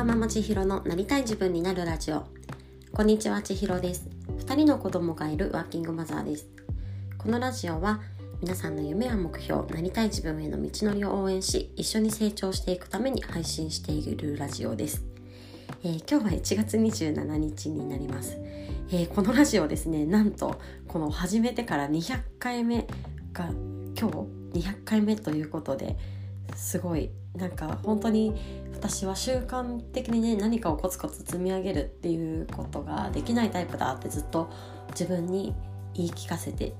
ワーママ千尋のなりたい自分になるラジオ。こんにちは千尋です。2人の子供がいるワーキングマザーです。このラジオは皆さんの夢や目標なりたい自分への道のりを応援し一緒に成長していくために配信しているラジオです、えー、今日は1月27日になります、えー、このラジオですねなんとこの始めてから200回目が今日200回目ということですごいなんか本当に私は習慣的にね何かをコツコツ積み上げるっていうことができないタイプだってずっと自分に言い聞かせて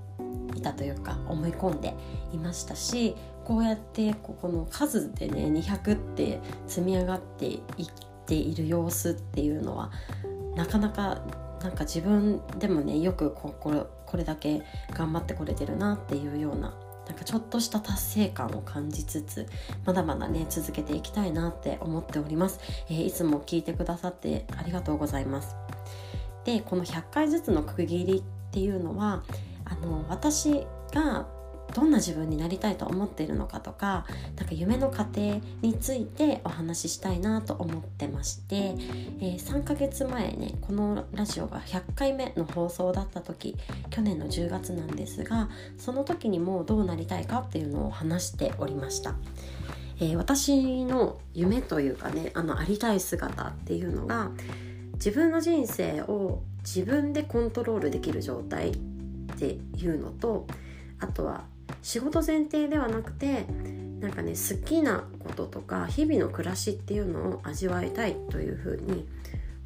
いたというか思い込んでいましたしこうやってここの数でね200って積み上がっていっている様子っていうのはなかなかなんか自分でもねよくこここれだけ頑張ってこれてるなっていうようななんかちょっとした達成感を感じつつまだまだね続けていきたいなって思っております、えー、いつも聞いてくださってありがとうございます。でこの100回ずつの区切りっていうのはあの私がどんな自分になりたいと思っているのかとかなんか夢の過程についてお話ししたいなと思ってまして、えー、3ヶ月前ねこのラジオが100回目の放送だった時去年の10月なんですがその時にもどうなりたいかっていうのを話しておりました。えー、私の夢というかねあのありたい姿っていうのが自分の人生を自分でコントロールできる状態っていうのとあとは仕事前提ではなくてなんかね好きなこととか日々の暮らしっていうのを味わいたいというふうに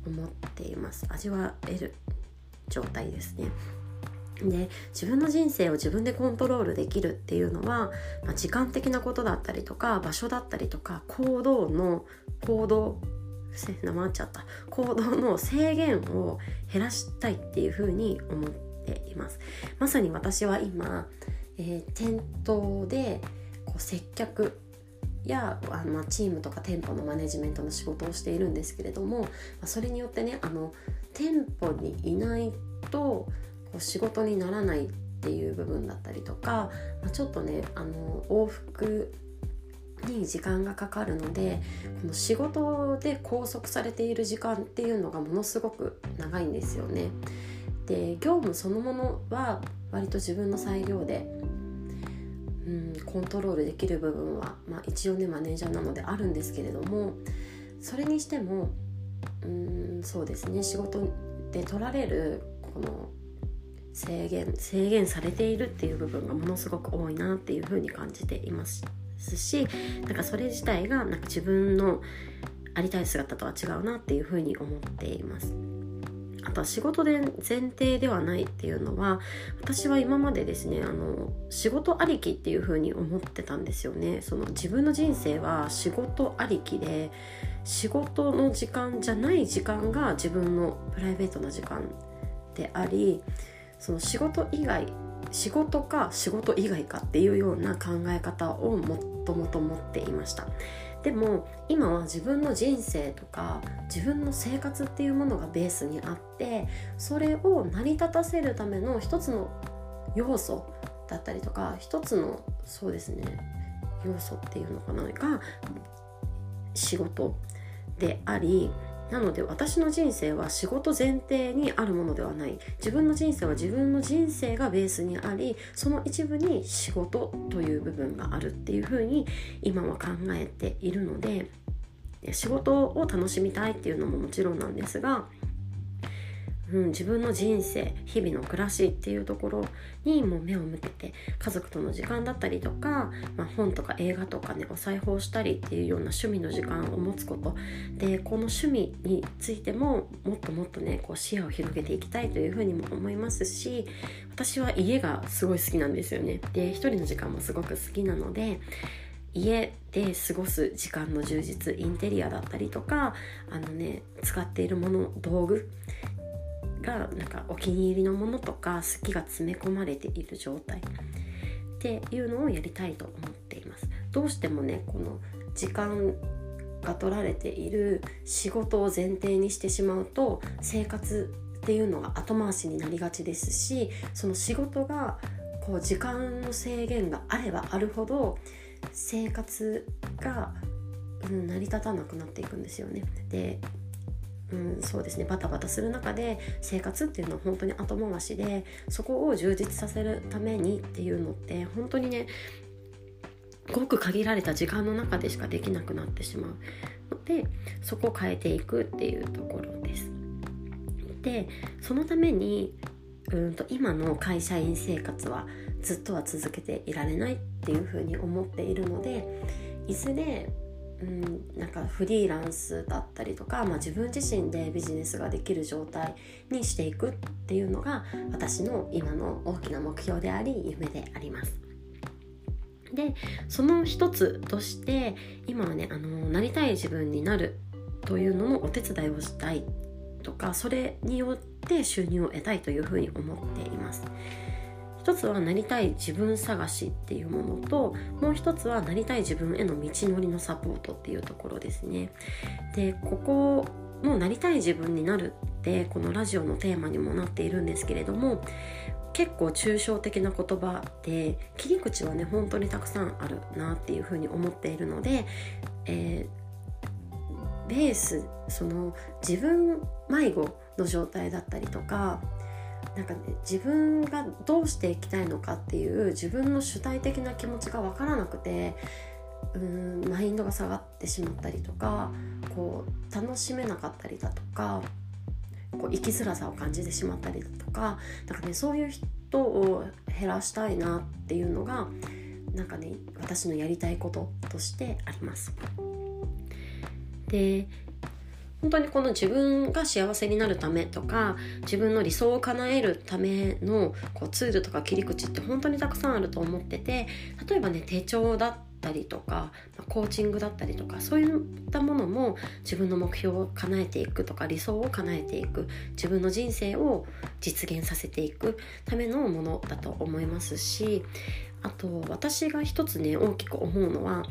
思っています。味わえる状態ですね。で自分の人生を自分でコントロールできるっていうのは、まあ、時間的なことだったりとか場所だったりとか行動の行動なまっちゃった。行動の制限を減らしたいっていうふうに思っています。まさに私は今えー、店頭でこう接客やあの、ま、チームとか店舗のマネジメントの仕事をしているんですけれども、ま、それによってねあの店舗にいないとこう仕事にならないっていう部分だったりとか、まあ、ちょっとねあの往復に時間がかかるのでこの仕事で拘束されている時間っていうのがものすごく長いんですよね。で業務そのものは割と自分の裁量で、うん、コントロールできる部分は、まあ、一応ねマネージャーなのであるんですけれどもそれにしても、うん、そうですね仕事で取られるこの制限制限されているっていう部分がものすごく多いなっていうふうに感じていますしなんかそれ自体がなんか自分のありたい姿とは違うなっていうふうに思っています。あとは仕事で前提ではないっていうのは私は今までですねあの仕事ありきっていう風に思ってたんですよね。その自分の人生は仕事ありきで仕事の時間じゃない時間が自分のプライベートな時間でありその仕事以外仕事か仕事以外かっていうような考え方をもっともと持っていました。でも今は自分の人生とか自分の生活っていうものがベースにあってそれを成り立たせるための一つの要素だったりとか一つのそうですね要素っていうのかなが仕事でありなので私の人生は仕事前提にあるものではない。自分の人生は自分の人生がベースにありその一部に仕事という部分があるっていうふうに今は考えているので仕事を楽しみたいっていうのももちろんなんですがうん、自分の人生日々の暮らしっていうところにも目を向けて家族との時間だったりとか、まあ、本とか映画とかねお裁縫したりっていうような趣味の時間を持つこと。でこの趣味についてももっともっとねこう視野を広げていきたいというふうにも思いますし私は家がすごい好きなんですよね。で一人の時間もすごく好きなので家で過ごす時間の充実インテリアだったりとかあのね使っているもの道具がなんかお気に入りのものとか好きが詰め込まれている状態っていうのをやりたいと思っていますどうしてもねこの時間が取られている仕事を前提にしてしまうと生活っていうのが後回しになりがちですしその仕事がこう時間の制限があればあるほど生活がうん、成り立たなくなっていくんですよね。でうん、そうですねバタバタする中で生活っていうのは本当に後回しでそこを充実させるためにっていうのって本当にねごく限られた時間の中でしかできなくなってしまうのでそこを変えていくっていうところです。でそのためにうんと今の会社員生活はずっとは続けていられないっていうふうに思っているのでいずれうん、なんかフリーランスだったりとか、まあ、自分自身でビジネスができる状態にしていくっていうのが私の今の大きな目標であり夢であります。でその一つとして今はねあのなりたい自分になるというののお手伝いをしたいとかそれによって収入を得たいというふうに思っています。一つはなりたい自分探しっていうものともう一つはなりたい自分への道のりのサポートっていうところですね。でここのなりたい自分になるってこのラジオのテーマにもなっているんですけれども結構抽象的な言葉で切り口はね本当にたくさんあるなっていうふうに思っているので、えー、ベースその自分迷子の状態だったりとかなんかね自分がどうしていきたいのかっていう自分の主体的な気持ちが分からなくてうんマインドが下がってしまったりとかこう楽しめなかったりだとかこう生きづらさを感じてしまったりだとかなんかねそういう人を減らしたいなっていうのがなんかね私のやりたいこととしてあります。で本当にこの自分が幸せになるためとか自分の理想を叶えるためのこうツールとか切り口って本当にたくさんあると思ってて例えばね手帳だったりとかコーチングだったりとかそういったものも自分の目標を叶えていくとか理想を叶えていく自分の人生を実現させていくためのものだと思いますしあと私が一つね大きく思うのは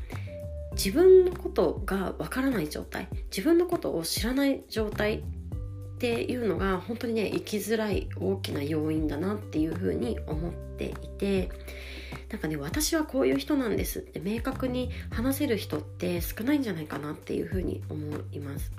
自分のことがわからない状態自分のことを知らない状態っていうのが本当にね生きづらい大きな要因だなっていうふうに思っていてなんかね私はこういう人なんですって明確に話せる人って少ないんじゃないかなっていうふうに思います。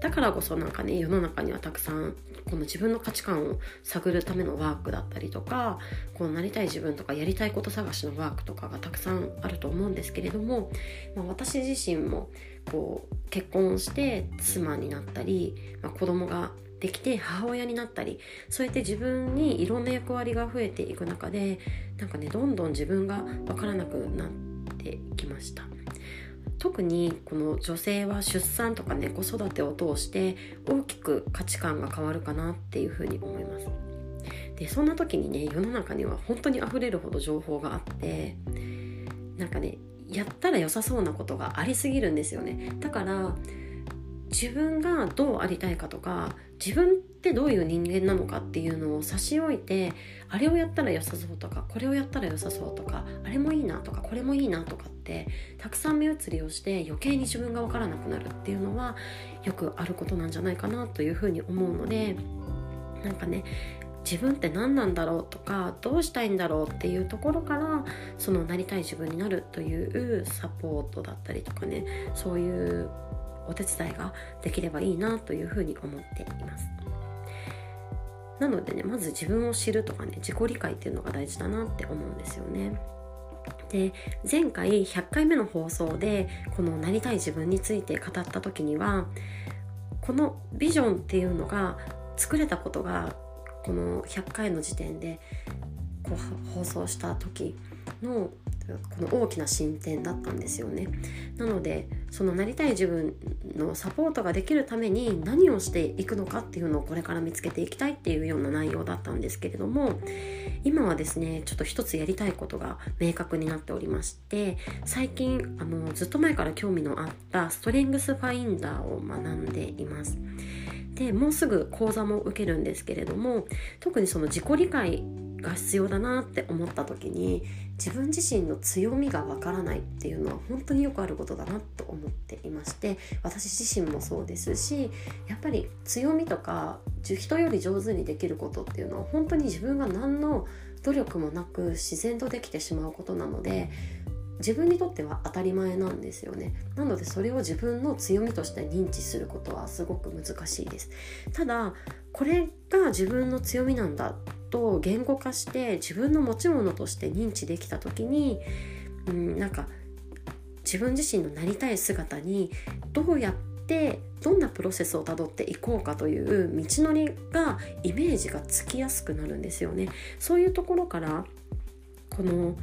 だからこそなんかね世の中にはたくさんこの自分の価値観を探るためのワークだったりとかこうなりたい自分とかやりたいこと探しのワークとかがたくさんあると思うんですけれども、まあ、私自身もこう結婚して妻になったり、まあ、子供ができて母親になったりそうやって自分にいろんな役割が増えていく中でなんかねどんどん自分が分からなくなってきました。特にこの女性は出産とかね子育てを通して大きく価値観が変わるかなっていうふうに思います。でそんな時にね世の中には本当に溢れるほど情報があってなんかねやったら良さそうなことがありすぎるんですよねだから自分がどうありたいかとか自分ってどういう人間なのかっていうのを差し置いてあれをやったら良さそうとかこれをやったら良さそうとかあれもいいなとかこれもいいなとかってたくさん目移りをして余計に自分が分からなくなるっていうのはよくあることなんじゃないかなというふうに思うのでなんかね自分って何なんだろうとかどうしたいんだろうっていうところからそのなりたい自分になるというサポートだったりとかねそういうお手伝いができればいいなというふうに思っています。なのでねまず自分を知るとかね自己理解っていうのが大事だなって思うんですよね。で前回100回目の放送でこのなりたい自分について語った時にはこのビジョンっていうのが作れたことがこの100回の時点でこう放送した時のこの大きな進展だったんですよねなのでそのなりたい自分のサポートができるために何をしていくのかっていうのをこれから見つけていきたいっていうような内容だったんですけれども今はですねちょっと一つやりたいことが明確になっておりまして最近あのずっと前から興味のあったストレングスファインダーを学んでいます。でもうすぐ講座も受けるんですけれども特にその自己理解が必要だなって思った時に自分自身の強みがわからないっていうのは本当によくあることだなと思っていまして私自身もそうですしやっぱり強みとか人より上手にできることっていうのは本当に自分が何の努力もなく自然とできてしまうことなので自分にとっては当たり前なんですよね。なのでそれを自分の強みとして認知することはすごく難しいです。ただこれが自分の強みなんだと言語化して自分の持ち物として認知できた時に、うん、なんか自分自身のなりたい姿にどうやってどんなプロセスをたどっていこうかという道のりがイメージがつきやすくなるんですよね。そういうところからこの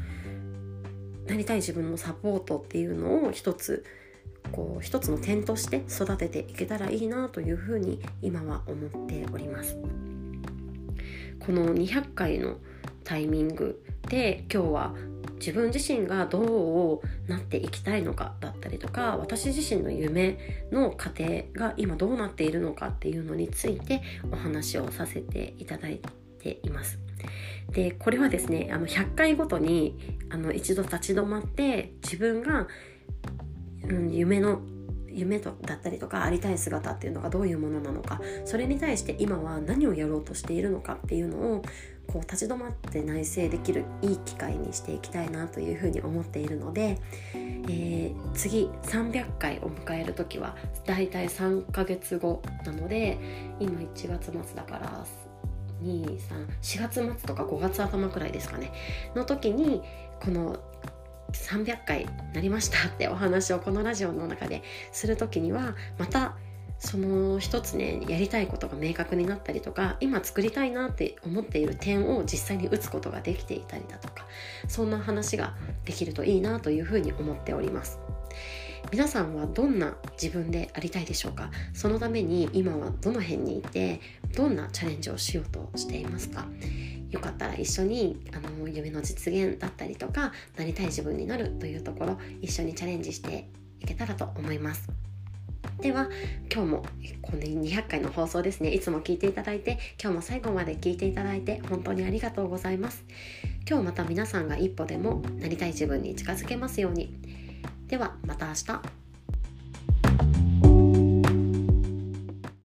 なりたい自分のサポートっていうのを一つこう一つの点として育てていけたらいいなというふうに今は思っております。この200回のタイミングで今日は自分自身がどうなっていきたいのかだったりとか私自身の夢の過程が今どうなっているのかっていうのについてお話をさせていただいています。でこれはですねあの100回ごとにあの一度立ち止まって自分が、うん、夢の夢とだったりとかありたい姿っていうのがどういうものなのかそれに対して今は何をやろうとしているのかっていうのをこう立ち止まって内省できるいい機会にしていきたいなというふうに思っているので、えー、次300回を迎える時はだいたい3ヶ月後なので今1月末だから234月末とか5月頭くらいですかね。の時にこの300回なりましたってお話をこのラジオの中でする時にはまたその一つねやりたいことが明確になったりとか今作りたいなって思っている点を実際に打つことができていたりだとかそんな話ができるといいなというふうに思っております。皆さんはどんな自分でありたいでしょうか？そのために今はどの辺にいてどんなチャレンジをしようとしていますか？よかったら一緒にあの夢の実現だったりとかなりたい自分になるというところ一緒にチャレンジしていけたらと思います。では今日もこの200回の放送ですね。いつも聞いていただいて今日も最後まで聞いていただいて本当にありがとうございます。今日また皆さんが一歩でもなりたい自分に近づけますように。ではまた明日。